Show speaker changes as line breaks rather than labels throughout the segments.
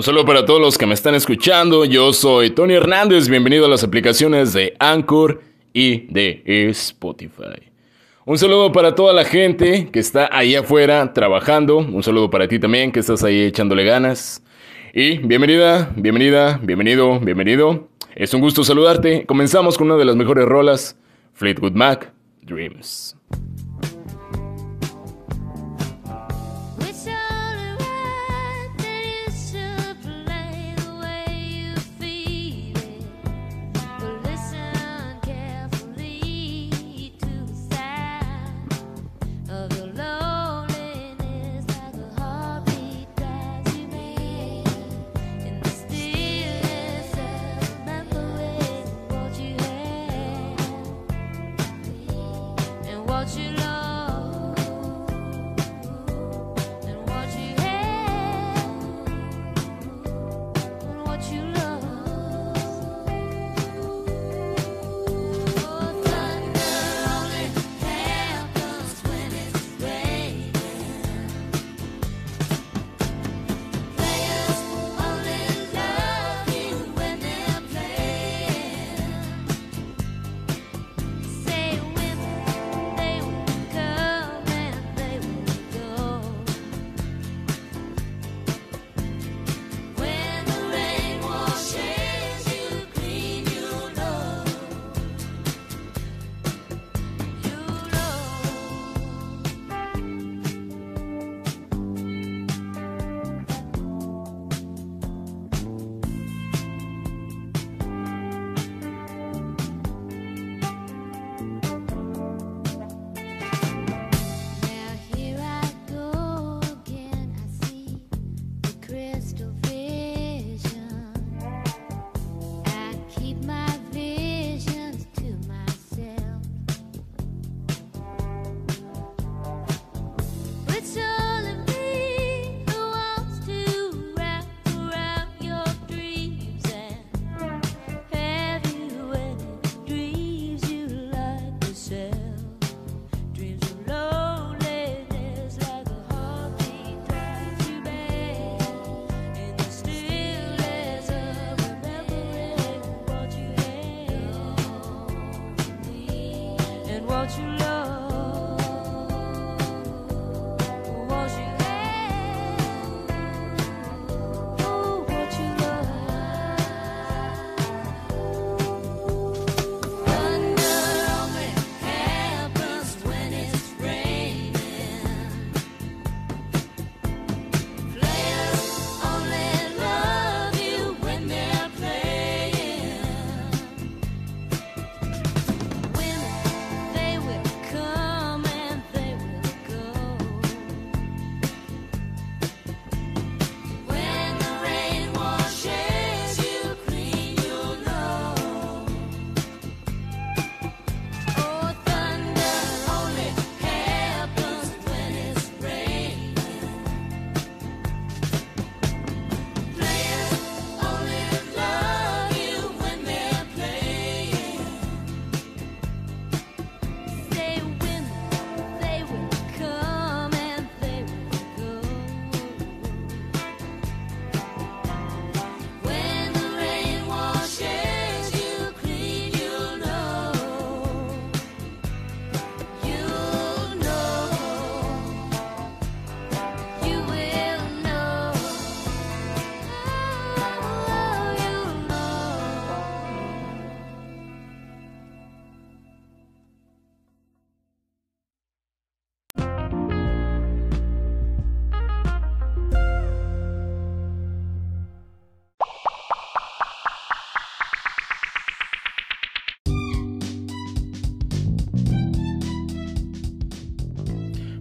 Un saludo para todos los que me están escuchando. Yo soy Tony Hernández. Bienvenido a las aplicaciones de Anchor y de Spotify. Un saludo para toda la gente que está ahí afuera trabajando. Un saludo para ti también que estás ahí echándole ganas. Y bienvenida, bienvenida, bienvenido, bienvenido. Es un gusto saludarte. Comenzamos con una de las mejores rolas, Fleetwood Mac, Dreams.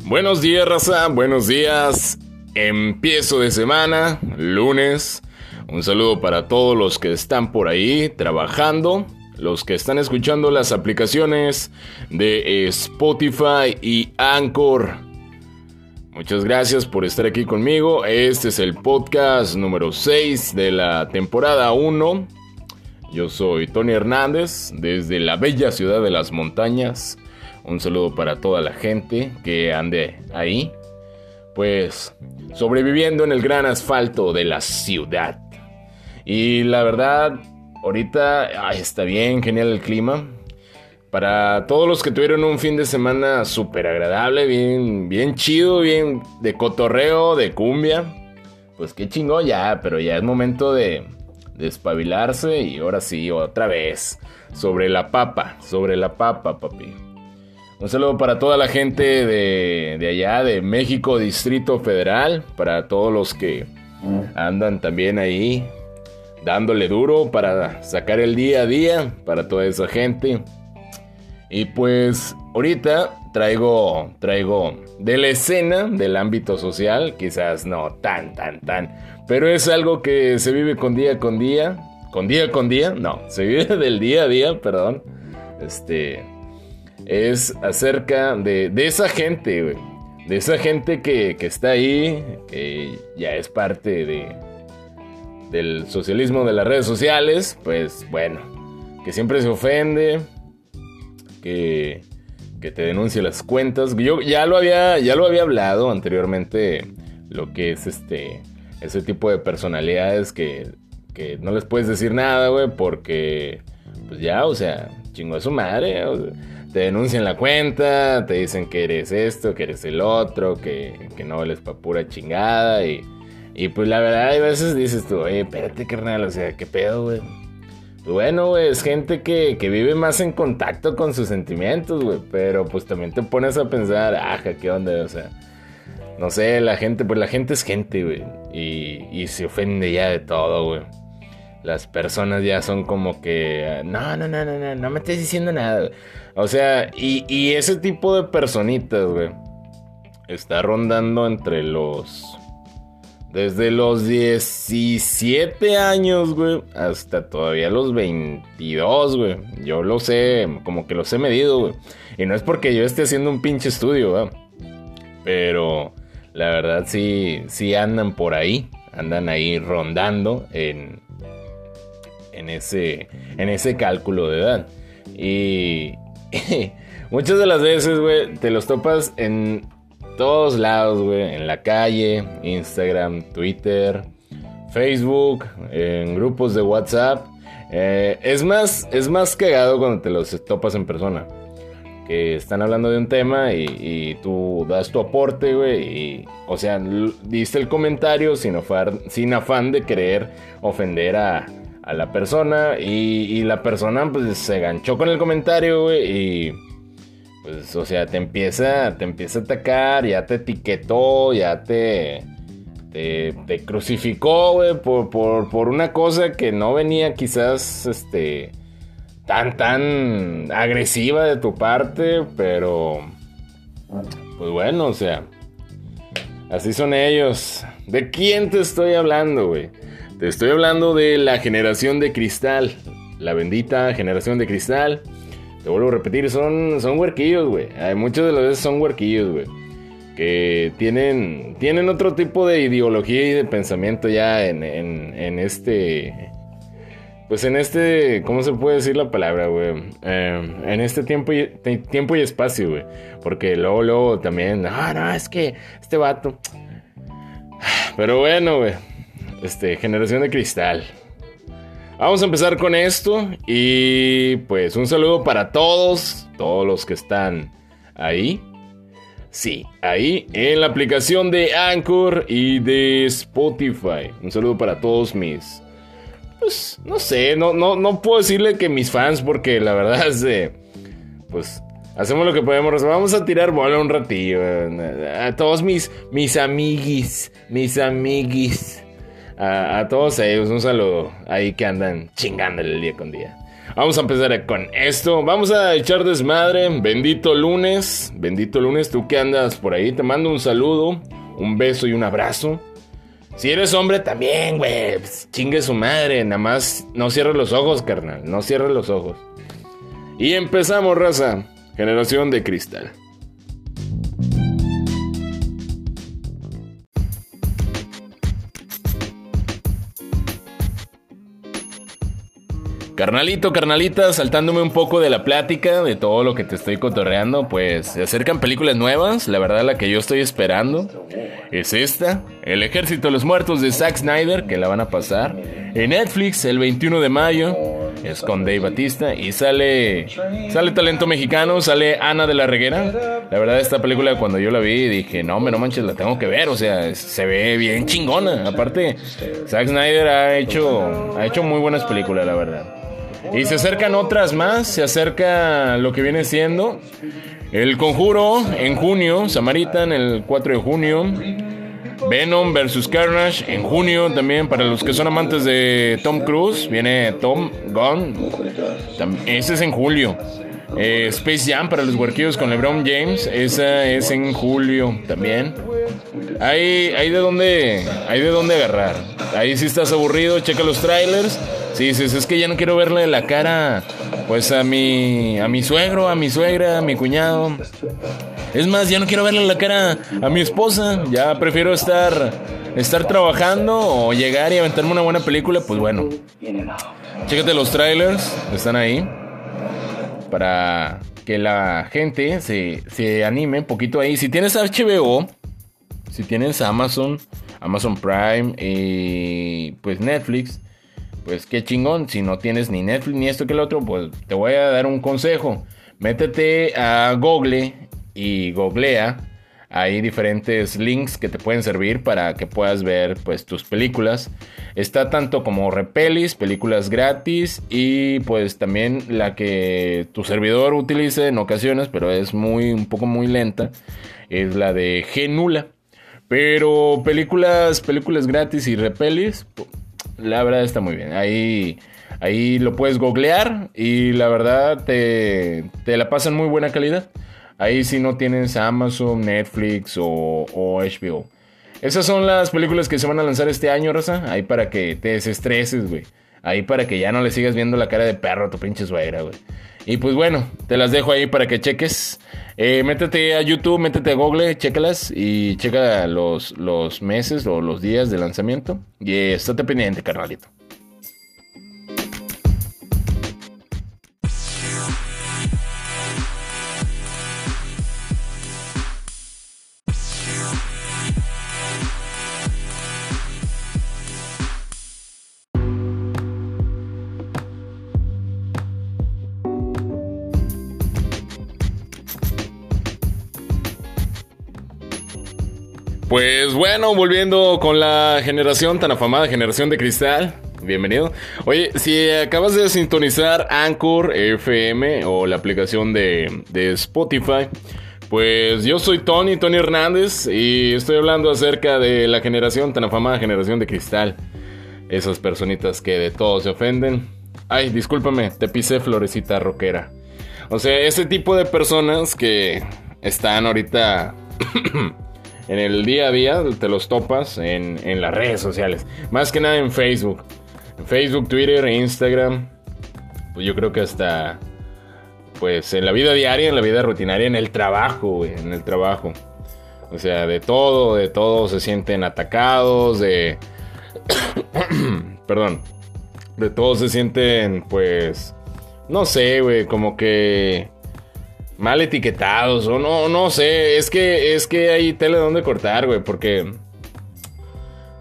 Buenos días, raza. Buenos días. Empiezo de semana, lunes. Un saludo para todos los que están por ahí trabajando, los que están escuchando las aplicaciones de Spotify y Anchor. Muchas gracias por estar aquí conmigo. Este es el podcast número 6 de la temporada 1. Yo soy Tony Hernández desde la bella ciudad de las montañas un saludo para toda la gente que ande ahí
pues sobreviviendo en el gran asfalto de la ciudad. Y la verdad, ahorita está bien, genial el clima. Para todos los que tuvieron un fin de semana súper agradable, bien, bien chido, bien de cotorreo, de cumbia. Pues qué chingón ya, pero ya es momento de, despabilarse y ahora sí, otra vez. Sobre la papa, sobre la papa, papi. Un saludo para toda la gente de, de allá, de México, Distrito Federal. Para todos los que andan también ahí dándole duro para sacar el día a día para toda esa gente. Y pues ahorita traigo, traigo de la escena del ámbito social, quizás no tan, tan, tan, pero es algo que se vive con día con día, con día con día, no, se vive del día a día, perdón. Este es acerca de, de esa gente, de esa gente que, que está ahí, que ya es parte de, del socialismo de las redes sociales, pues bueno, que siempre se ofende, que, que te denuncie las cuentas. Yo ya lo había, ya lo había hablado anteriormente, lo que es este, ese tipo de personalidades que, que no les puedes decir nada, güey, porque, pues ya, o sea, chingo a su madre, te denuncian la cuenta, te dicen que eres esto, que eres el otro, que, que no vales pa' pura chingada y... Y pues la verdad, hay veces dices tú, oye, espérate, carnal, o sea, ¿qué pedo, güey? Pues bueno, güey, es gente que, que, vive más en contacto con sus sentimientos, güey. Pero pues también te pones a pensar, ajá, ¿qué onda? O sea, no sé, la gente, pues la gente es gente, güey. Y, y se ofende ya de todo, güey. Las personas ya son como que, no, no, no, no, no, no me estés diciendo nada. O sea, y, y ese tipo de personitas, güey, está rondando entre los desde los 17 años, güey, hasta todavía los 22, güey. Yo lo sé, como que los he medido, güey. Y no es porque yo esté haciendo un pinche estudio, güey. Pero la verdad sí, sí andan por ahí. Andan ahí rondando en, en, ese, en ese cálculo de edad. Y muchas de las veces, güey, te los topas en todos lados, güey. En la calle, Instagram, Twitter, Facebook, en grupos de WhatsApp. Eh, es, más, es más cagado cuando te los topas en persona. Que están hablando de un tema y, tú das tu aporte, güey. O sea, diste el comentario sin, sin afán de querer ofender a, a la persona. Y, la persona, pues, se ganchó con el comentario, güey. Y pues, o sea, te empieza, te empieza a atacar, ya te etiquetó, ya te, te, crucificó, güey, por, por, una cosa que no venía quizás, este, tan, tan agresiva de tu parte, pero, pues bueno, o sea, así son ellos. ¿De quién te estoy hablando, güey? Te estoy hablando de la generación de cristal, la bendita generación de cristal te vuelvo a repetir, son, son huerquillos, güey. Muchas de las veces son huerquillos, güey. Que tienen, tienen otro tipo de ideología y de pensamiento ya en, en, este... Pues en este, ¿cómo se puede decir la palabra, güey? Em, en este tiempo y, tiempo y espacio, güey. Porque luego, luego también, ah, no, es que este vato... Pero bueno, güey. Este, generación de cristal. Vamos a empezar con esto y pues un saludo para todos, todos los que están ahí. Sí, ahí en la aplicación de Anchor y de Spotify. Un saludo para todos mis... Pues no sé, no, no, no puedo decirle que mis fans porque la verdad es de... Pues hacemos lo que podemos. Vamos a tirar bola un ratillo. A todos mis, mis amiguis, mis amiguis a, todos ellos un saludo ahí que andan chingándole el día con día. Vamos a empezar con esto. Vamos a echar desmadre. Bendito lunes. Bendito lunes. Tú que andas por ahí. Te mando un saludo, un beso y un abrazo. Si eres hombre también, güey. Pues, chingue su madre. Nada más no cierres los ojos, carnal. No cierres los ojos. Y empezamos, raza. Generación de cristal. Carnalito, carnalita, saltándome un poco de la plática, de todo lo que te estoy cotorreando, pues se acercan películas nuevas. La verdad, la que yo estoy esperando es esta: El Ejército de los Muertos de Zack Snyder, que la van a pasar en Netflix el 21 de mayo. Es con Dave Batista y sale sale talento mexicano, sale Ana de la Reguera. La verdad esta película cuando yo la vi dije, "No, me no manches, la tengo que ver", o sea, se ve bien chingona. Aparte Zack Snyder ha hecho ha hecho muy buenas películas, la verdad. Y se acercan otras más, se acerca lo que viene siendo El Conjuro en junio, Samaritan el 4 de junio, Venom vs. Carnage en junio también para los que son amantes de Tom Cruise, viene Tom Gunn, ese es en julio. Eh, Space Jam para los huerquillos con LeBron James, esa es en julio también. Hay, hay de dónde, hay de dónde agarrar. Ahí si estás aburrido, checa los trailers. Si dices, es que ya no quiero verle la cara, pues a mi, a mi suegro, a mi suegra, a mi cuñado. Es más, ya no quiero verle la cara a mi esposa. Ya prefiero estar, estar trabajando o llegar y aventarme una buena película. Pues bueno, chécate los trailers, están ahí para que la gente se, se anime un poquito ahí. Si tienes HBO, si tienes Amazon, Amazon Prime y pues Netflix, pues qué chingón. Si no tienes ni Netflix ni esto que el otro, pues te voy a dar un consejo. Métete a Google y googlea hay diferentes links que te pueden servir para que puedas ver pues tus películas. Está tanto como Repelis, películas gratis y pues también la que tu servidor utilice en ocasiones, pero es muy un poco muy lenta, es la de Genula. Pero películas, películas gratis y Repelis, la verdad está muy bien. Ahí ahí lo puedes googlear y la verdad te, te la pasan muy buena calidad. Ahí si no tienes Amazon, Netflix o, HBO. Esas son las películas que se van a lanzar este año, Rosa. Ahí para que te desestreses, güey. Ahí para que ya no le sigas viendo la cara de perro a tu pinche suegra, güey. Y pues bueno, te las dejo ahí para que cheques. Eh, métete a YouTube, métete a Google, chécalas y checa los, los meses o los días de lanzamiento. Y estate pendiente, carnalito. Pues bueno, volviendo con la generación tan afamada, generación de cristal. Bienvenido. Oye, si acabas de sintonizar Anchor FM o la aplicación de, Spotify, pues yo soy Tony, Tony Hernández, y estoy hablando acerca de la generación tan afamada, generación de cristal. Esas personitas que de todo se ofenden. Ay, discúlpame, te pisé florecita rockera. O sea, ese tipo de personas que están ahorita en el día a día te los topas en, las redes sociales. Más que nada en Facebook. En Facebook, Twitter, Instagram. Pues yo creo que hasta. Pues en la vida diaria, en la vida rutinaria, en el trabajo, güey. En el trabajo. O sea, de todo, de todo se sienten atacados, de. Perdón. De todo se sienten, pues. No sé, güey, como que mal etiquetados o no, no sé, es que es que hay tele donde cortar, güey, porque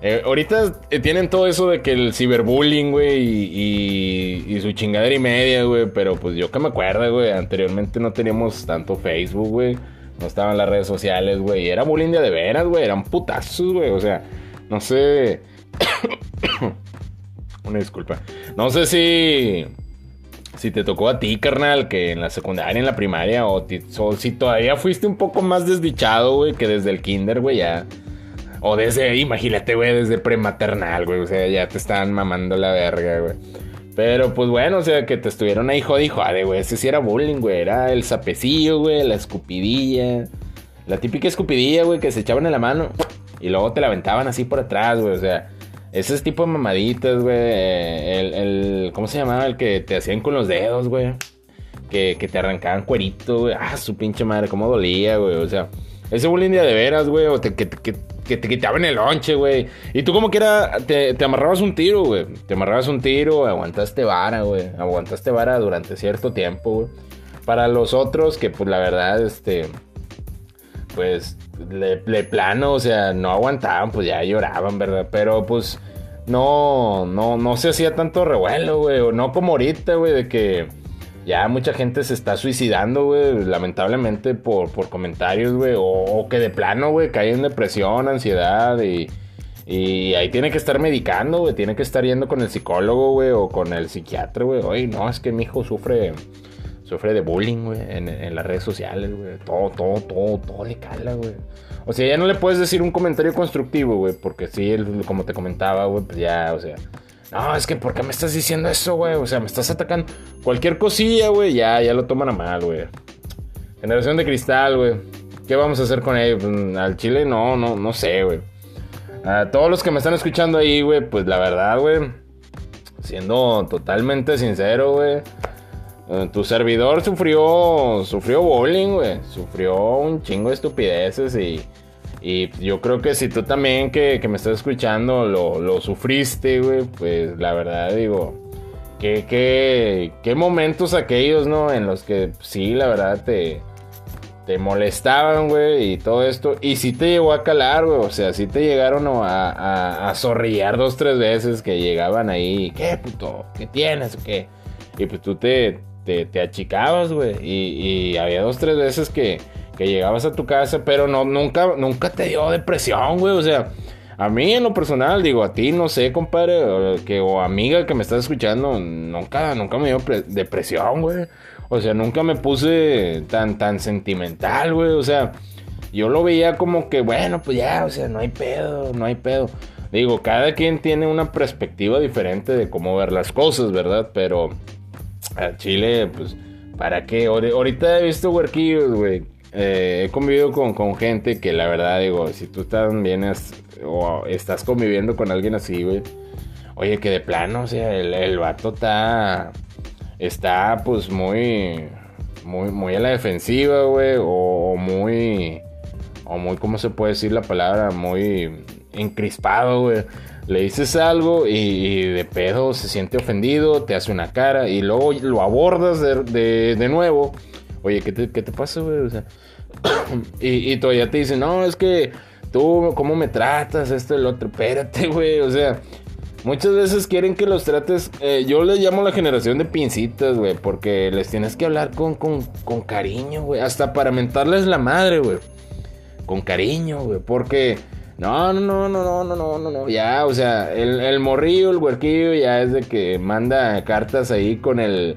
eh, ahorita eh, tienen todo eso de que el ciberbullying, güey, y, y, su chingadera y media, güey, pero pues yo que me acuerdo, güey, anteriormente no teníamos tanto Facebook, güey, no estaban las redes sociales, güey, era bullying de, de veras, güey, eran putazos, güey, o sea, no sé... Una disculpa. No sé si si te tocó a ti, carnal, que en la secundaria, en la primaria, o, si todavía fuiste un poco más desdichado, güey, que desde el kinder, güey, ya. O desde, imagínate, güey, desde prematernal, güey, o sea, ya te estaban mamando la verga, güey. Pero pues bueno, o sea, que te estuvieron ahí jodi, jode, güey. Ese sí era bullying, güey. Era el sapecillo, güey, la escupidilla. La típica escupidilla, güey, que se echaban en la mano y luego te la aventaban así por atrás, güey. O sea, ese tipo de mamaditas, güey. El, el, ¿Cómo se llamaba? El que te hacían con los dedos, güey. Que, que te arrancaban cuerito, güey. Ah, su pinche madre, cómo dolía, güey. O sea, ese bullying de veras, güey. O te, que, que, que te quitaban el lonche, güey. Y tú como que era, te, te amarrabas un tiro, güey. Te amarrabas un tiro, aguantaste vara, güey. Aguantaste vara durante cierto tiempo, güey. Para los otros que pues la verdad, este, pues le, plano, o sea, no aguantaban, pues ya lloraban, ¿verdad? Pero pues no, no, no se hacía tanto revuelo, güey. O no como ahorita, güey, de que ya mucha gente se está suicidando, güey, lamentablemente por, por comentarios, güey, o, que de plano, güey, cae en depresión, ansiedad y, y ahí tiene que estar medicando, güey, tiene que estar yendo con el psicólogo, güey, o con el psiquiatra, güey. Oye, no, es que mi hijo sufre, sufre de bullying, güey, en, las redes sociales, güey. Todo, todo, todo, todo le cala, güey. O sea, ya no le puedes decir un comentario constructivo, güey, porque sí, como te comentaba, güey, pues ya, o sea no, es que ¿por qué me estás diciendo eso, güey? O sea, me estás atacando. Cualquier cosilla, güey, ya, ya lo toman a mal, güey. Generación de cristal, güey. ¿Qué vamos a hacer con ellos? Pues, al chile no, no, no sé, güey. A todos los que me están escuchando ahí, güey, pues la verdad, güey. Siendo totalmente sincero, güey. Eh, tu servidor sufrió, sufrió bullying, güey. Sufrió un chingo de estupideces y y yo creo que si tú también que, me estás escuchando lo, sufriste, güey, pues la verdad digo, qué, qué, qué momentos aquellos, ¿no? En los que sí, la verdad te, te molestaban, güey, y todo esto. Y sí te llegó a calar, güey, o sea, sí te llegaron a, a, a zorrillar dos, tres veces que llegaban ahí, ¿qué puto? ¿Qué tienes qué? Y pues tú te, te, achicabas, güey, y, y había dos, tres veces que que llegabas a tu casa, pero no, nunca, nunca te dio depresión, güey. O sea, a mí en lo personal, digo, a ti, no sé, compadre, o, que, o amiga que me estás escuchando, nunca, nunca me dio depresión, güey. O sea, nunca me puse tan, tan sentimental, güey. O sea, yo lo veía como que, bueno, pues ya, o sea, no hay pedo, no hay pedo. Digo, cada quien tiene una perspectiva diferente de cómo ver las cosas, ¿verdad? Pero Chile, pues, ¿para qué? Ahorita he visto huerquillos, güey eh, he convivido con, gente que la verdad digo, si tú también o estás conviviendo con alguien así, güey, oye, que de plano, o sea, el, el vato está, está pues muy, muy, muy a la defensiva, güey, o, muy, o muy, ¿cómo se puede decir la palabra? Muy encrispado, güey. Le dices algo y, de pedo se siente ofendido, te hace una cara y luego lo abordas de, de nuevo oye, ¿qué te, qué te pasa, güey? O sea, y, todavía te dicen, no, es que tú, ¿cómo me tratas? Esto, el otro, espérate, güey, o sea. Muchas veces quieren que los trates. Eh, yo les llamo la generación de pincitas, güey. Porque les tienes que hablar con, con, con cariño, güey. Hasta para mentarles la madre, güey. Con cariño, güey. Porque. No, no, no, no, no, no, no, no. Ya, o sea, el, el morrillo, el huerquillo, ya es de que manda cartas ahí con el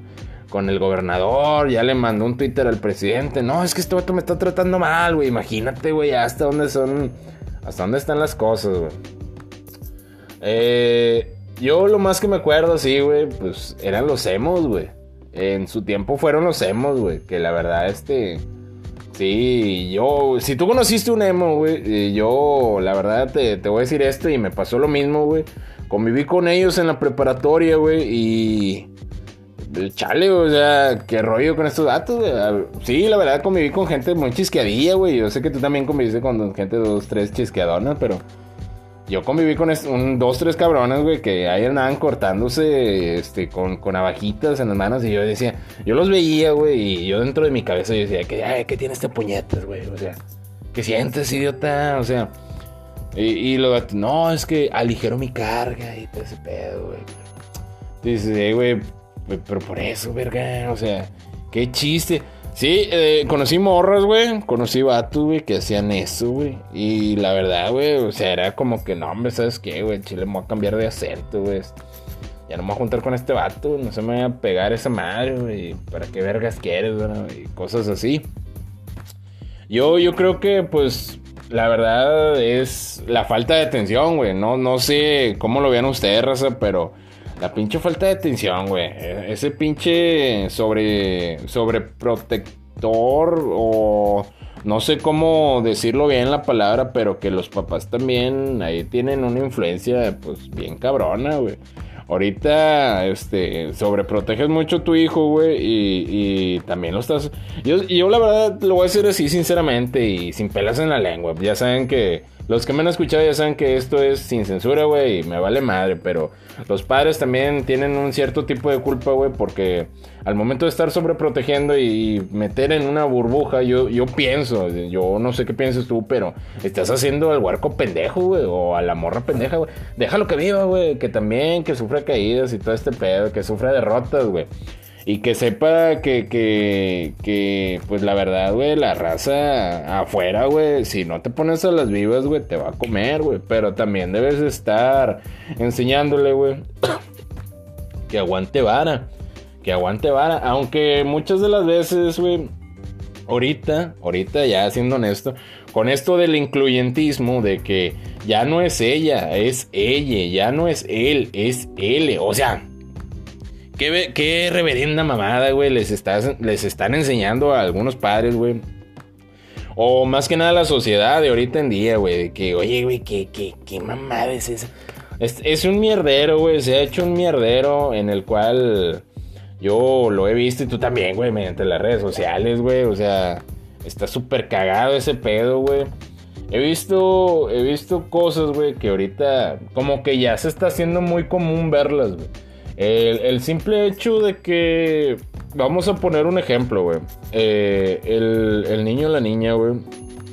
con el gobernador, ya le mandó un Twitter al presidente. No, es que este vato me está tratando mal, güey. Imagínate, güey, hasta dónde son. Hasta dónde están las cosas, güey. Eh, yo lo más que me acuerdo, sí, güey, pues eran los emos, güey. En su tiempo fueron los emos, güey. Que la verdad, este. Sí, yo. Si tú conociste un emo, güey. Yo, la verdad, te, te voy a decir esto y me pasó lo mismo, güey. Conviví con ellos en la preparatoria, güey. Y chale, o sea, qué rollo con estos datos, güey. Sí, la verdad conviví con gente muy chisqueadilla, güey. Yo sé que tú también conviviste con gente dos, tres chisqueadonas, pero yo conviví con un, dos, tres cabrones, güey, que ahí andaban cortándose este, con, con navajitas en las manos y yo decía, yo los veía, güey, y yo dentro de mi cabeza yo decía, ¿qué, qué tiene este puñetas, güey? O sea, ¿qué sientes, idiota? O sea, y, y lo, no, es que aligero mi carga y todo ese pedo, güey. Dice, güey, pero por eso, verga, o sea, qué chiste. Sí, eh, conocí morras, güey. Conocí vatos, güey, que hacían eso, güey. Y la verdad, güey, o sea, era como que, no, hombre, ¿sabes qué, güey? Chile me voy a cambiar de acento, güey. Ya no me voy a juntar con este vato, no se me voy a pegar esa madre, güey. ¿Para qué vergas quieres, güey? Y cosas así. Yo, yo creo que, pues, la verdad es la falta de atención, güey. No, no sé cómo lo vean ustedes, raza, pero la pinche falta de atención, güey. Ese pinche sobre. sobreprotector o. No sé cómo decirlo bien la palabra, pero que los papás también ahí tienen una influencia, pues, bien cabrona, güey. Ahorita, este, sobreproteges mucho a tu hijo, güey, y, y, también lo estás... Yo, yo la verdad lo voy a decir así sinceramente y sin pelas en la lengua. Ya saben que Los que me han escuchado ya saben que esto es sin censura, güey, y me vale madre, pero los padres también tienen un cierto tipo de culpa, güey, porque al momento de estar sobreprotegiendo y meter en una burbuja, yo, yo pienso, yo no sé qué piensas tú, pero estás haciendo al huarco pendejo, güey, o a la morra pendeja, güey. Déjalo que viva, güey, que también, que sufra caídas y todo este pedo, que sufra derrotas, güey. Y que sepa que, que, que, pues la verdad, güey, la raza afuera, güey, si no te pones a las vivas, güey, te va a comer, güey. Pero también debes estar enseñándole, güey, que aguante vara. Que aguante vara. Aunque muchas de las veces, güey, ahorita, ahorita ya siendo honesto, con esto del incluyentismo, de que ya no es ella, es ella, ya no es él, es él. O sea, qué, reverenda mamada, güey, les, les están enseñando a algunos padres, güey. O más que nada la sociedad de ahorita en día, güey. De que, oye, güey, ¿qué, qué, qué mamada es esa? Es, es un mierdero, güey. Se ha hecho un mierdero en el cual yo lo he visto y tú también, güey, mediante las redes sociales, güey. O sea, está súper cagado ese pedo, güey. He visto, he visto cosas, güey, que ahorita como que ya se está haciendo muy común verlas, güey. El, simple hecho de que. Vamos a poner un ejemplo, güey. Eh, el, niño o la niña, güey.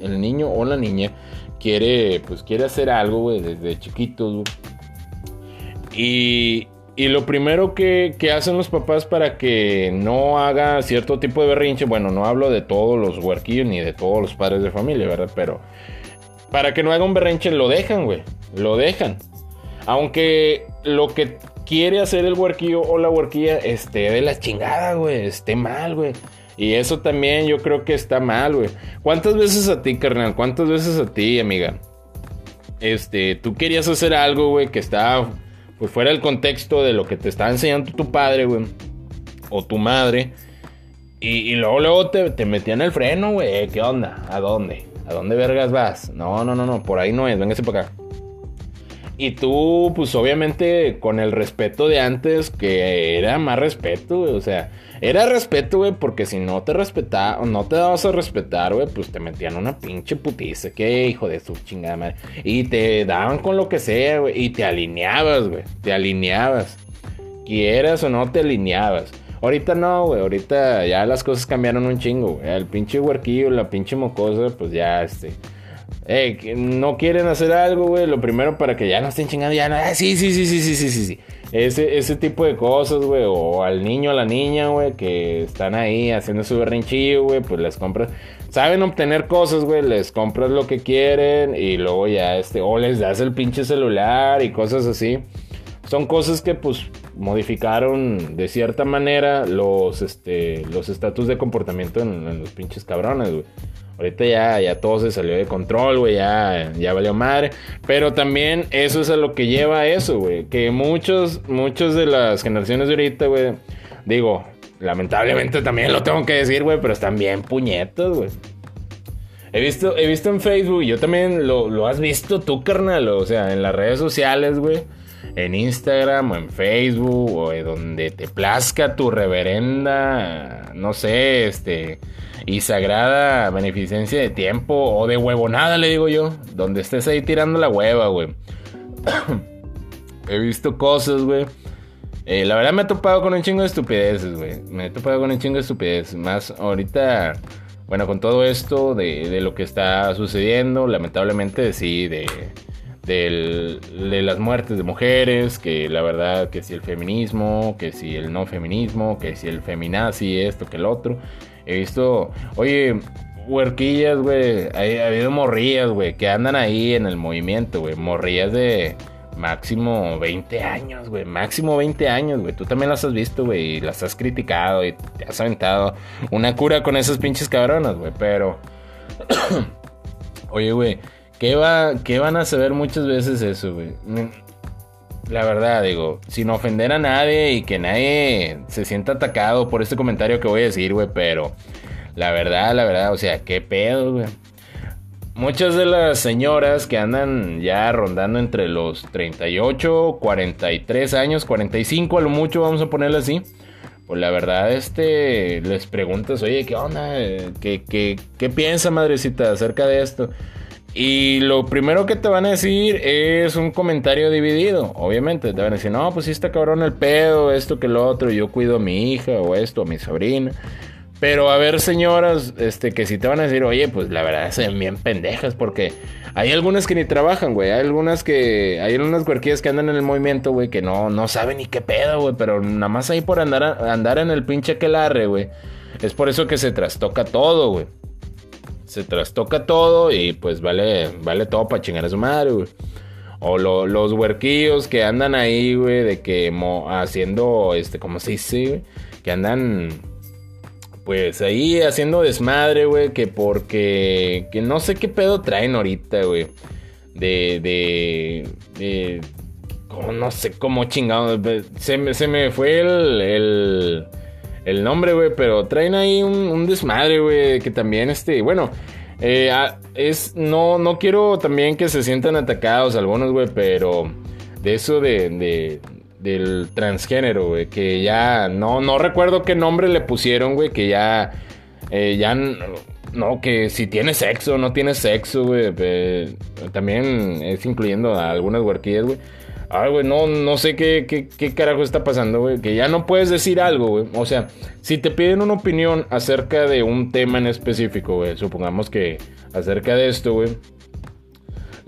El niño o la niña quiere, pues quiere hacer algo, güey, desde chiquitos, güey. Y, y lo primero que, que, hacen los papás para que no haga cierto tipo de berrinche, bueno, no hablo de todos los huerquillos ni de todos los padres de familia, ¿verdad? Pero para que no haga un berrinche, lo dejan, güey. Lo dejan. Aunque lo que quiere hacer el huerquillo o la huerquilla esté de la chingada, güey, esté mal, güey. Y eso también yo creo que está mal, güey. ¿Cuántas veces a ti, carnal? ¿Cuántas veces a ti, amiga? Este, tú querías hacer algo, güey, que estaba pues fuera del contexto de lo que te estaba enseñando tu padre, güey. O tu madre. Y, luego, luego te, metían el freno, güey. ¿Qué onda? ¿A dónde? ¿A dónde vergas vas? No, no, no, no. Por ahí no es. Véngase para acá. Y tú, pues obviamente con el respeto de antes, que era más respeto, güey. O sea, era respeto, güey, porque si no te respetaba, no te dabas a respetar, güey, pues te metían una pinche putiza. Qué hijo de su chingada madre. Y te daban con lo que sea, güey. Y te alineabas, güey. Te alineabas. Quieras o no te alineabas. Ahorita no, güey. Ahorita ya las cosas cambiaron un chingo, güey. El pinche huerquillo, la pinche mocosa, pues ya, este eh, no quieren hacer algo, güey, lo primero para que ya no estén chingando, ya no, ah, sí, sí, sí, sí, sí, sí, sí, sí. Ese, ese tipo de cosas, güey, o al niño, a la niña, güey, que están ahí haciendo su berrinchillo, güey, pues les compras, saben obtener cosas, güey, les compras lo que quieren y luego ya, este, o les das el pinche celular y cosas así. Son cosas que, pues, modificaron de cierta manera los, este, los estatus de comportamiento en, en los pinches cabrones, güey. Ahorita ya, ya todo se salió de control, güey, ya, ya valió madre. Pero también eso es a lo que lleva a eso, güey. Que muchos, muchos de las generaciones de ahorita, güey, digo, lamentablemente también lo tengo que decir, güey, pero están bien puñetos, güey. He visto, he visto en Facebook, yo también lo, lo has visto tú, carnal, o sea, en las redes sociales, güey en Instagram o en Facebook o donde te plazca tu reverenda, no sé, este, y sagrada beneficencia de tiempo o de huevonada, le digo yo, donde estés ahí tirando la hueva, güey. He visto cosas, güey. Eh, la verdad me he topado con un chingo de estupideces, güey. Me he topado con un chingo de estupideces. Más ahorita, bueno, con todo esto de, de lo que está sucediendo, lamentablemente sí, de de las muertes de mujeres, que la verdad que si el feminismo, que si el no feminismo, que si el feminazi, esto, que el otro. He visto, oye, huerquillas, güey, ha, habido morrillas, güey, que andan ahí en el movimiento, güey, morrillas de máximo 20 años, güey, máximo 20 años, güey. Tú también las has visto, güey, y las has criticado y te has aventado una cura con esas pinches cabronas, güey, pero... oye, güey ¿Qué, va, van a saber muchas veces eso, güey? La verdad, digo, sin ofender a nadie y que nadie se sienta atacado por este comentario que voy a decir, güey, pero la verdad, la verdad, o sea, qué pedo, güey. Muchas de las señoras que andan ya rondando entre los 38, 43 años, 45 a lo mucho, vamos a ponerlo así. Pues la verdad, este, les preguntas, oye, ¿qué onda? ¿Qué, qué, qué piensa, madrecita, acerca de esto? Y lo primero que te van a decir es un comentario dividido. Obviamente, te van a decir, no, pues sí está cabrón el pedo, esto que lo otro, yo cuido a mi hija o esto, a mi sobrina. Pero a ver, señoras, este, que si te van a decir, oye, pues la verdad se ven bien pendejas, porque hay algunas que ni trabajan, güey. Hay algunas que, hay algunas cuerquillas que andan en el movimiento, güey, que no, no saben ni qué pedo, güey. Pero nada más ahí por andar, andar en el pinche quelarre, güey. Es por eso que se trastoca todo, güey. Se trastoca todo y pues vale, vale todo para chingar a su madre, güey. O los huerquillos que andan ahí, güey, de que haciendo, este, ¿cómo se dice, güey? Que andan pues ahí haciendo desmadre, güey, que porque, que no sé qué pedo traen ahorita, güey. De, de, de, no sé cómo chingado, se me, se me fue el, el, el nombre, güey, pero traen ahí un, desmadre, güey, que también, este, bueno, eh, es, no, no quiero también que se sientan atacados algunos, güey, pero de eso de del transgénero, güey, que ya no, no recuerdo qué nombre le pusieron, güey, que ya, eh, ya, no, que si tiene sexo no tiene sexo, güey, también es incluyendo a algunas huerquillas, güey. Ay, güey, no, no sé qué, qué, qué carajo está pasando, güey. Que ya no puedes decir algo, güey. O sea, si te piden una opinión acerca de un tema en específico, güey. Supongamos que acerca de esto, güey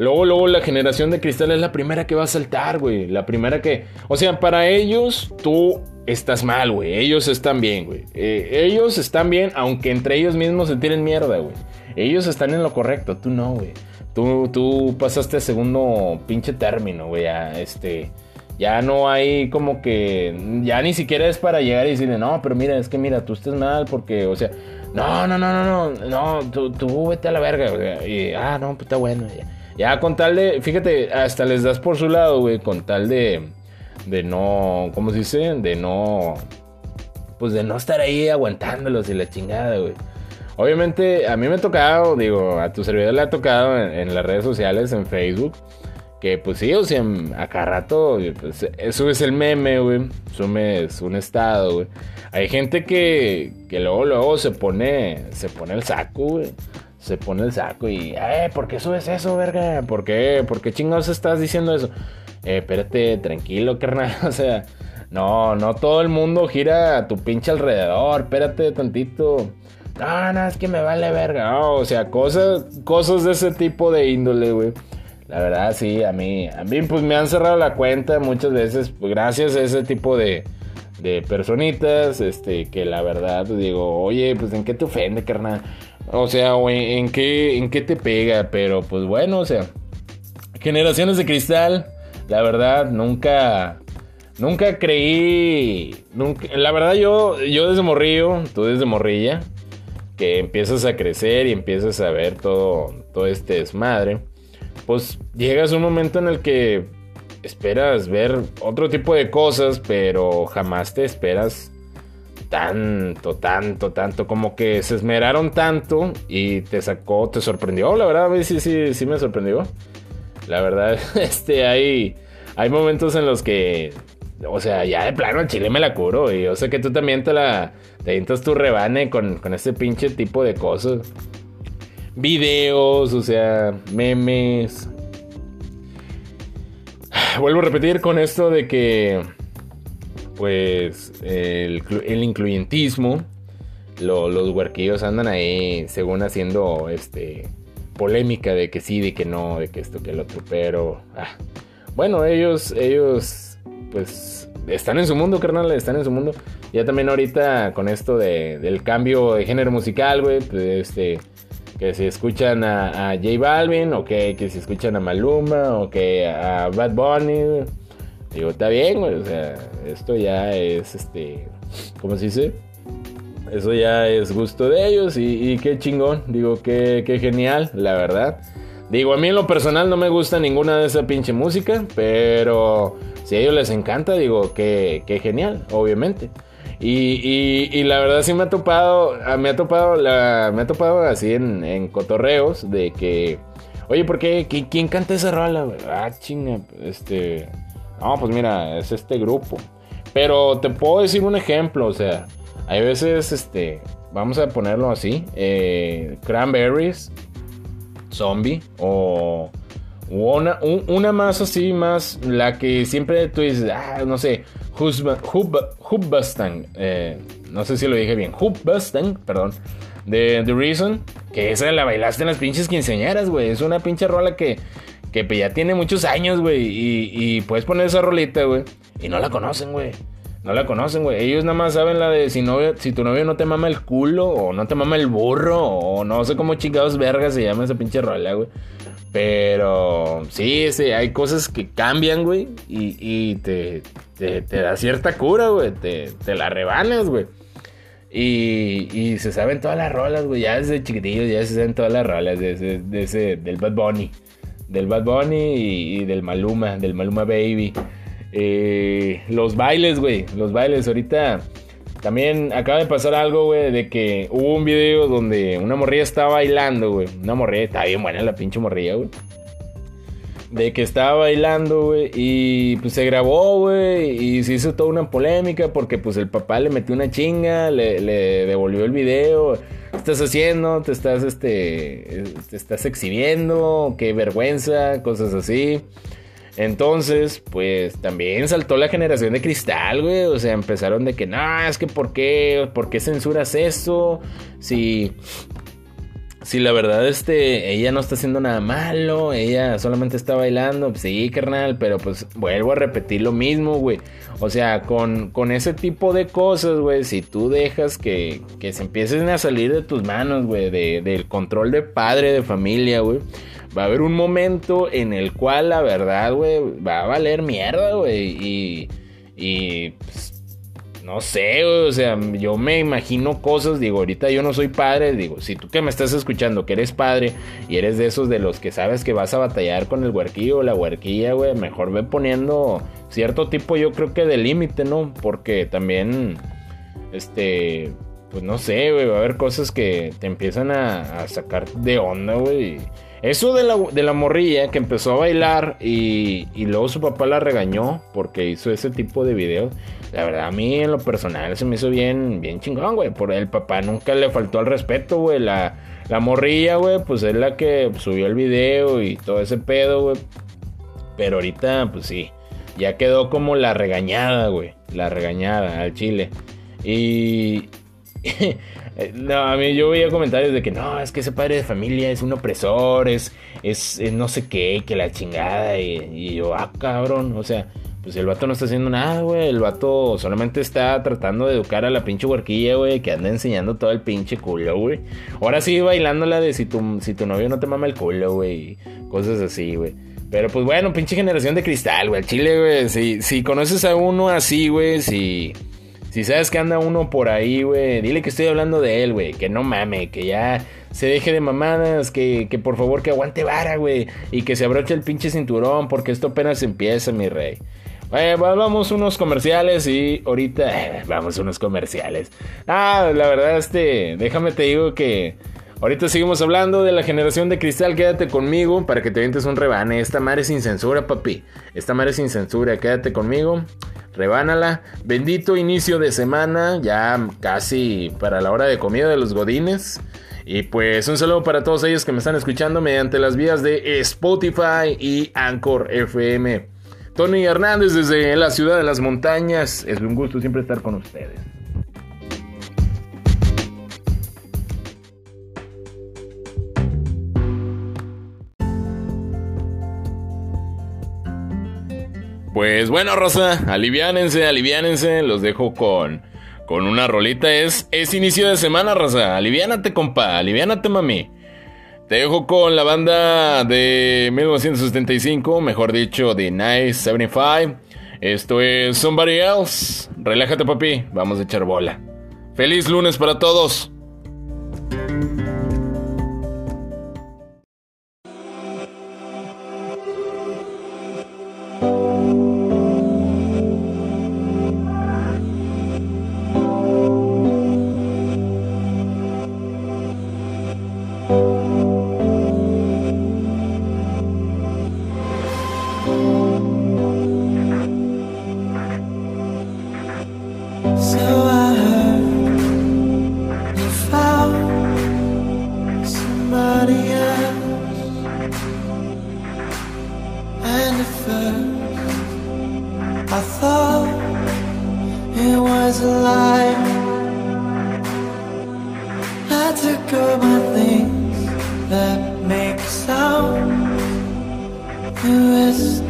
Luego, luego la generación de cristal es la primera que va a saltar, güey. La primera que... O sea, para ellos tú estás mal, güey. Ellos están bien, güey. Eh, ellos están bien, aunque entre ellos mismos se tiren mierda, güey. Ellos están en lo correcto, tú no, güey. Tú, tú pasaste a segundo pinche término, güey. Ya, este... Ya no hay como que... Ya ni siquiera es para llegar y decirle, no, pero mira, es que mira, tú estás mal porque, o sea... No, no, no, no, no, no, tú, tú vete a la verga, güey. Y, ah, no, pues está bueno, ya. Ya con tal de, fíjate, hasta les das por su lado, güey, con tal de, de no, ¿cómo se dice? De no, pues de no estar ahí aguantándolos y la chingada, güey. Obviamente, a mí me ha tocado, digo, a tu servidor le ha tocado en, las redes sociales, en Facebook, que pues sí, o sea, acá rato, pues, subes el meme, güey, subes un estado, güey. Hay gente que, que luego, luego se pone, se pone el saco, güey se pone el saco y, eh, ¿por qué subes eso, verga? ¿Por qué? ¿Por qué chingados estás diciendo eso? Eh, espérate, tranquilo, carnal. O sea, no, no todo el mundo gira a tu pinche alrededor. Espérate tantito. No, no, es que me vale verga. o sea, cosas, cosas de ese tipo de índole, güey. La verdad, sí, a mí, a mí, pues me han cerrado la cuenta muchas veces, pues, gracias a ese tipo de, de personitas, este, que la verdad, digo, oye, pues en qué te ofende, carnal. O sea, o en, qué, en qué te pega, pero pues bueno, o sea, generaciones de cristal, la verdad, nunca, nunca creí, nunca, la verdad yo, yo desde morrillo, tú desde morrilla, que empiezas a crecer y empiezas a ver todo, todo este desmadre, pues llegas un momento en el que esperas ver otro tipo de cosas, pero jamás te esperas tanto, tanto, tanto, como que se esmeraron tanto y te sacó, te sorprendió, la verdad, sí, sí, sí me sorprendió. La verdad, este, hay, hay momentos en los que, o sea, ya de plano el chile me la curo y yo sé que tú también te la, te tu rebane con, con este pinche tipo de cosas. Videos, o sea, memes. Vuelvo a repetir con esto de que pues el, incluyentismo, los huerquillos andan ahí según haciendo este polémica de que sí, de que no, de que esto, que el otro, pero ah, bueno, ellos, ellos pues están en su mundo, carnal, están en su mundo. Ya también ahorita con esto del cambio de género musical, güey, pues este que si escuchan a, a J Balvin, o que, que si escuchan a Maluma, o que a Bad Bunny, Digo, está bien, güey. O sea, esto ya es, este, ¿cómo se dice? Eso ya es gusto de ellos y, qué chingón. Digo, qué, qué genial, la verdad. Digo, a mí en lo personal no me gusta ninguna de esa pinche música, pero si a ellos les encanta, digo, qué genial, obviamente. Y, y, la verdad sí me ha topado, ah, me ha topado, me ha topado así en, en cotorreos de que, oye, ¿por qué? ¿Quién canta esa rola? Ah, chinga, este, no, pues mira, es este grupo. Pero te puedo decir un ejemplo, o sea, hay veces, este, vamos a ponerlo así, eh, Cranberries, zombie o una, una más así, más la que siempre tú dices, ah, no sé, Hubbastang, eh, no sé si lo dije bien, Hubbastang, perdón, de The Reason, que esa la bailaste en las pinches quinceañeras, güey, es una pinche rola que, que ya tiene muchos años, güey, y, y puedes poner esa rolita, güey, y no la conocen, güey. No la conocen, güey. Ellos nada más saben la de si, novio, si tu novio no te mama el culo, o no te mama el burro, o no sé cómo chingados vergas se llama esa pinche rola, güey. Pero sí, sí, hay cosas que cambian, güey, y, te, te, da cierta cura, güey. Te, te la rebanas, güey. Y, y, se saben todas las rolas, güey. Ya desde chiquitillos ya se saben todas las rolas de ese, del Bad Bunny. Del Bad Bunny y, del Maluma, del Maluma Baby. Eh, los bailes, güey. Los bailes. Ahorita también acaba de pasar algo, güey, de que hubo un video donde una morrilla estaba bailando, güey. Una morrilla, está bien buena la pinche morrilla, güey. De que estaba bailando, güey, y pues se grabó, güey, y se hizo toda una polémica porque pues el papá le metió una chinga, le, devolvió el video. ¿Qué estás haciendo? ¿Te estás, este, te estás exhibiendo? ¿Qué vergüenza? Cosas así. Entonces, pues también saltó la generación de cristal, güey. O sea, empezaron de que, no, es que ¿por qué? ¿Por qué censuras eso? Si, si la verdad, este, ella no está haciendo nada malo, ella solamente está bailando. Sí, carnal, pero pues vuelvo a repetir lo mismo, güey. O sea, con, con ese tipo de cosas, güey, si tú dejas que, que se empiecen a salir de tus manos, güey, de, del control de padre, de familia, güey va a haber un momento en el cual la verdad, güey, va a valer mierda, güey. Y, y pues, no sé, güey, o sea, yo me imagino cosas, digo, ahorita yo no soy padre, digo, si tú que me estás escuchando, que eres padre y eres de esos de los que sabes que vas a batallar con el huerquillo o la huerquilla, güey, mejor ve poniendo cierto tipo, yo creo que de límite, ¿no? Porque también, este, pues no sé, güey, va a haber cosas que te empiezan a, a sacar de onda, güey. Eso de la, de la morrilla que empezó a bailar y, luego su papá la regañó porque hizo ese tipo de videos. La verdad, a mí en lo personal se me hizo bien, bien chingón, güey. Por el papá nunca le faltó al respeto, güey. La, la morrilla, güey, pues es la que subió el video y todo ese pedo, güey. Pero ahorita, pues sí, ya quedó como la regañada, güey. La regañada al chile. Y, no, a mí yo veía comentarios de que no, es que ese padre de familia es un opresor, es, es, no sé qué, que la chingada. Y, yo, ah, cabrón, o sea, pues el vato no está haciendo nada, güey. El vato solamente está tratando de educar a la pinche huerquilla, güey, que anda enseñando todo el pinche culo, güey. Ahora sí bailándola de si tu, si tu novio no te mama el culo, güey. Cosas así, güey. Pero pues bueno, pinche generación de cristal, güey. Chile, güey. Si, si conoces a uno así, güey, si si sabes que anda uno por ahí, güey, dile que estoy hablando de él, güey. Que no mame, que ya se deje de mamadas, que, que por favor que aguante vara, güey. Y que se abroche el pinche cinturón, porque esto apenas empieza, mi rey. Eh, vamos unos comerciales y ahorita vamos unos comerciales. Ah, la verdad, este, déjame te digo que ahorita seguimos hablando de la generación de cristal. Quédate conmigo para que te vientes un rebane. Esta madre sin censura, papi. Esta madre sin censura. Quédate conmigo rebánala. Bendito inicio de semana, ya casi para la hora de comida de los godines. Y pues un saludo para todos ellos que me están escuchando mediante las vías de Spotify y Anchor FM. Tony Hernández desde la ciudad de las montañas. Es un gusto siempre estar con ustedes. Pues bueno, Rosa, aliviánense, aliviánense, los dejo con, con una rolita. Es, es inicio de semana, Rosa. Aliviánate, compa, aliviánate, mami. Te dejo con la banda de 1975, mejor dicho, de Nice 75. Esto es Somebody Else. Relájate, papi, vamos a echar bola. Feliz lunes para todos. Of my things that make sound. You is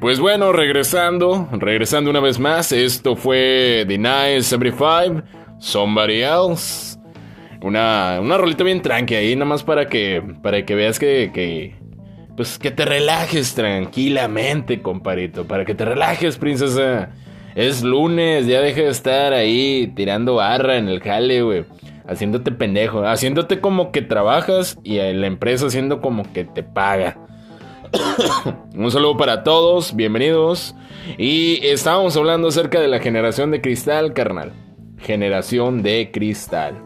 pues bueno, regresando, regresando una vez más, esto fue The Nice 75, Somebody Else. Una, una rolita bien tranqui ahí, nada más para que, para que veas que, que, pues que te relajes tranquilamente, comparito, para que te relajes, princesa. Es lunes, ya deja de estar ahí tirando barra en el jale, güey. Haciéndote pendejo, haciéndote como que trabajas y la empresa haciendo como que te paga. Un saludo para todos, bienvenidos. Y estábamos hablando acerca de la generación de cristal, carnal. Generación de cristal.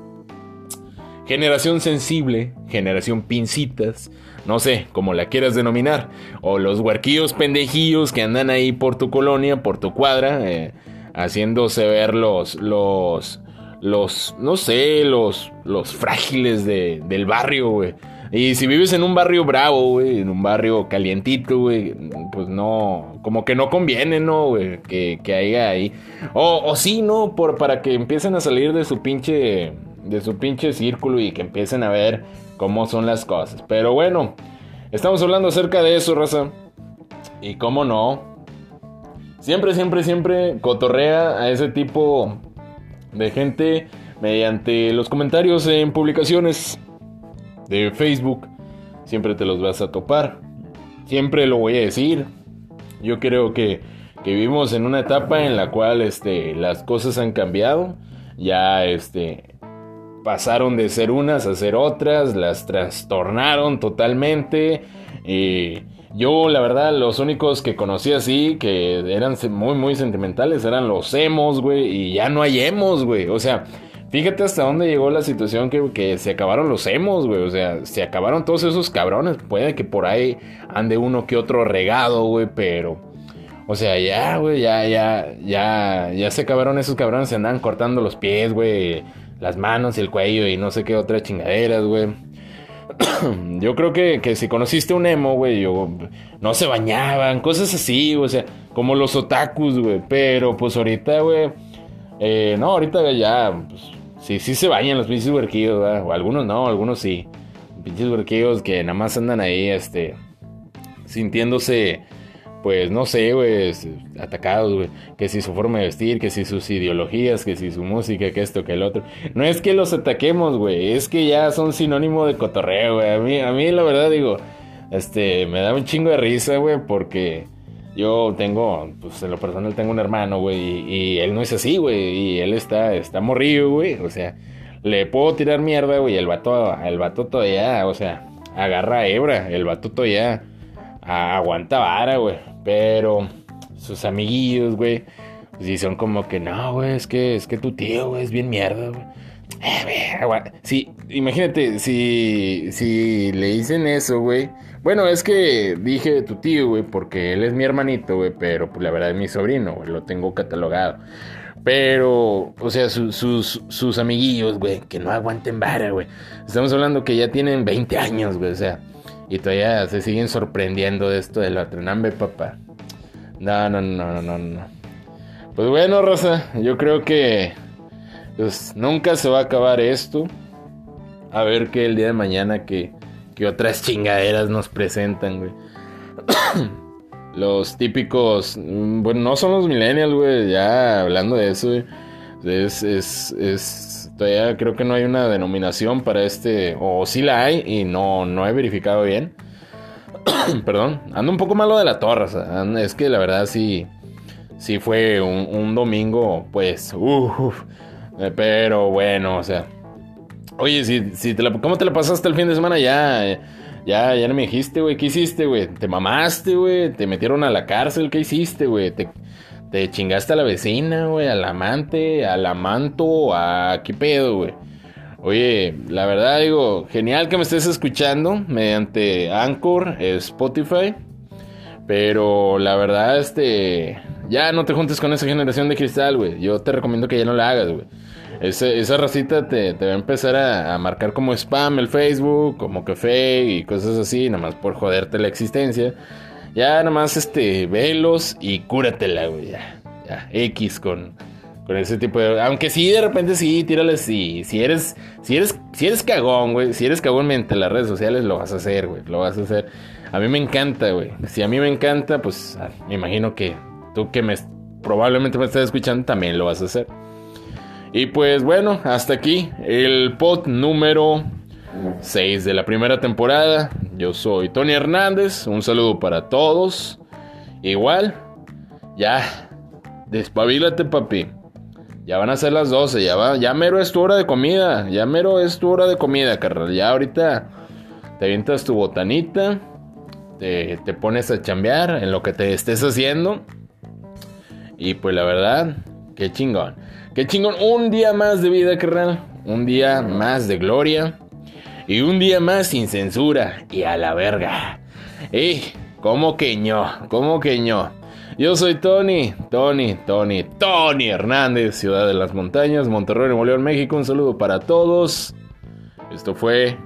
Generación sensible, generación pincitas, no sé, como la quieras denominar. O los huerquillos pendejillos que andan ahí por tu colonia, por tu cuadra, eh, haciéndose ver los, los, los, no sé, los, los frágiles de, del barrio, güey. Y si vives en un barrio bravo, güey, en un barrio calientito, güey, pues no, como que no conviene, ¿no, güey? Que, que haya ahí. O, o sí, ¿no? Por, para que empiecen a salir de su pinche, de su pinche círculo y que empiecen a ver cómo son las cosas. Pero bueno, estamos hablando acerca de eso, raza. Y cómo no. Siempre, siempre, siempre cotorrea a ese tipo de gente mediante los comentarios en publicaciones de Facebook, siempre te los vas a topar. Siempre lo voy a decir. Yo creo que, que vivimos en una etapa en la cual este, las cosas han cambiado. Ya este, pasaron de ser unas a ser otras, las trastornaron totalmente. Y yo, la verdad, los únicos que conocí así, que eran muy, muy sentimentales, eran los emos, güey. Y ya no hay emos, güey. O sea, Fíjate hasta dónde llegó la situación que, se acabaron los emos, güey. O sea, se acabaron todos esos cabrones. Puede que por ahí ande uno que otro regado, güey, pero. O sea, ya, güey, ya, ya, ya, ya se acabaron esos cabrones. Se andan cortando los pies, güey, las manos y el cuello y no sé qué otras chingaderas, güey. yo creo que, que, si conociste un emo, güey, yo, no se bañaban, cosas así, o sea, como los otakus, güey. Pero pues ahorita, güey, eh, no, ahorita ya, pues, Sí, sí se bañan los pinches huerquillos, ¿verdad? O algunos no, algunos sí. Pinches huerquillos que nada más andan ahí, este, sintiéndose, pues no sé, güey, atacados, güey. Que si su forma de vestir, que si sus ideologías, que si su música, que esto, que el otro. No es que los ataquemos, güey, es que ya son sinónimo de cotorreo, güey. A mí, a mí la verdad digo, este, me da un chingo de risa, güey, porque yo tengo, pues en lo personal tengo un hermano, güey, y, él no es así, güey, y él está, está morrido, güey, o sea, le puedo tirar mierda, güey, el vato, el vato todavía, o sea, agarra hebra, el vato todavía aguanta vara, güey, pero sus amiguillos, güey, pues sí son como que, no, güey, es que, es que tu tío, güey, es bien mierda, güey. Eh, sí, imagínate, si, si le dicen eso, güey, bueno, es que dije tu tío, güey, porque él es mi hermanito, güey, pero pues la verdad es mi sobrino, güey, lo tengo catalogado. Pero, o sea, sus, sus amiguillos, güey, que no aguanten vara, güey. Estamos hablando que ya tienen 20 años, güey, o sea, y todavía se siguen sorprendiendo de esto de la trenambe, papá. No, no, no, no, no, no. Pues bueno, Rosa, yo creo que pues nunca se va a acabar esto. A ver qué el día de mañana que que otras chingaderas nos presentan, güey. los típicos, mm, bueno, no son los millennials, güey, ya hablando de eso, güey. Es, es, todavía creo que no hay una denominación para este, o sí la hay y no, no he verificado bien. Perdón, ando un poco malo de la torre, o sea, es que la verdad sí, sí fue un, domingo, pues, uff, pero bueno, o sea, Oye, si, si te la, ¿cómo te la pasaste el fin de semana? Ya, ya, ya no me dijiste, güey. ¿Qué hiciste, güey? ¿Te mamaste, güey? ¿Te metieron a la cárcel? ¿Qué hiciste, güey? ¿Te, ¿Te, chingaste a la vecina, güey? ¿Al amante? ¿Al amanto? ¿A qué pedo, güey? Oye, la verdad digo, genial que me estés escuchando mediante Anchor, Spotify. Pero la verdad, este... Ya no te juntes con esa generación de cristal, güey. Yo te recomiendo que ya no la hagas, güey esa racita te, va a empezar a, marcar como spam el Facebook, como café y cosas así, nada más por joderte la existencia. Ya nada más este, velos y cúratela, güey. Ya, ya, X con, ese tipo de. Aunque sí, de repente sí, tírales. Si, si eres, si eres, si eres cagón, güey. Si eres cagón mediante las redes sociales, lo vas a hacer, güey. Lo vas a hacer. A mí me encanta, güey. Si a mí me encanta, pues ah, me imagino que tú que me probablemente me estés escuchando también lo vas a hacer. Y pues bueno, hasta aquí el pod número 6 de la primera temporada. Yo soy Tony Hernández. Un saludo para todos. Igual, ya, despabilate, papi. Ya van a ser las 12, ya va, ya mero es tu hora de comida, ya mero es tu hora de comida, carnal. Ya ahorita te avientas tu botanita, te, te pones a chambear en lo que te estés haciendo. Y pues la verdad, qué chingón. Qué chingón, un día más de vida, carnal. Un día más de gloria. Y un día más sin censura. Y a la verga. Y, como que ño, como que ño. Yo soy Tony, Tony, Tony, Tony Hernández, Ciudad de las Montañas, Monterrey, Nuevo León, México. Un saludo para todos. Esto fue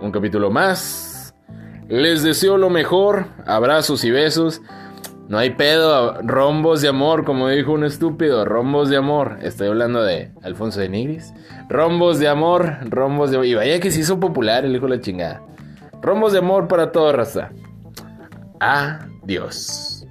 un capítulo más. Les deseo lo mejor, abrazos y besos. No hay pedo, rombos de amor, como dijo un estúpido, rombos de amor. Estoy hablando de Alfonso de Nigris. Rombos de amor, rombos de amor. Y vaya que se hizo popular el hijo de la chingada. Rombos de amor para toda raza. Adiós.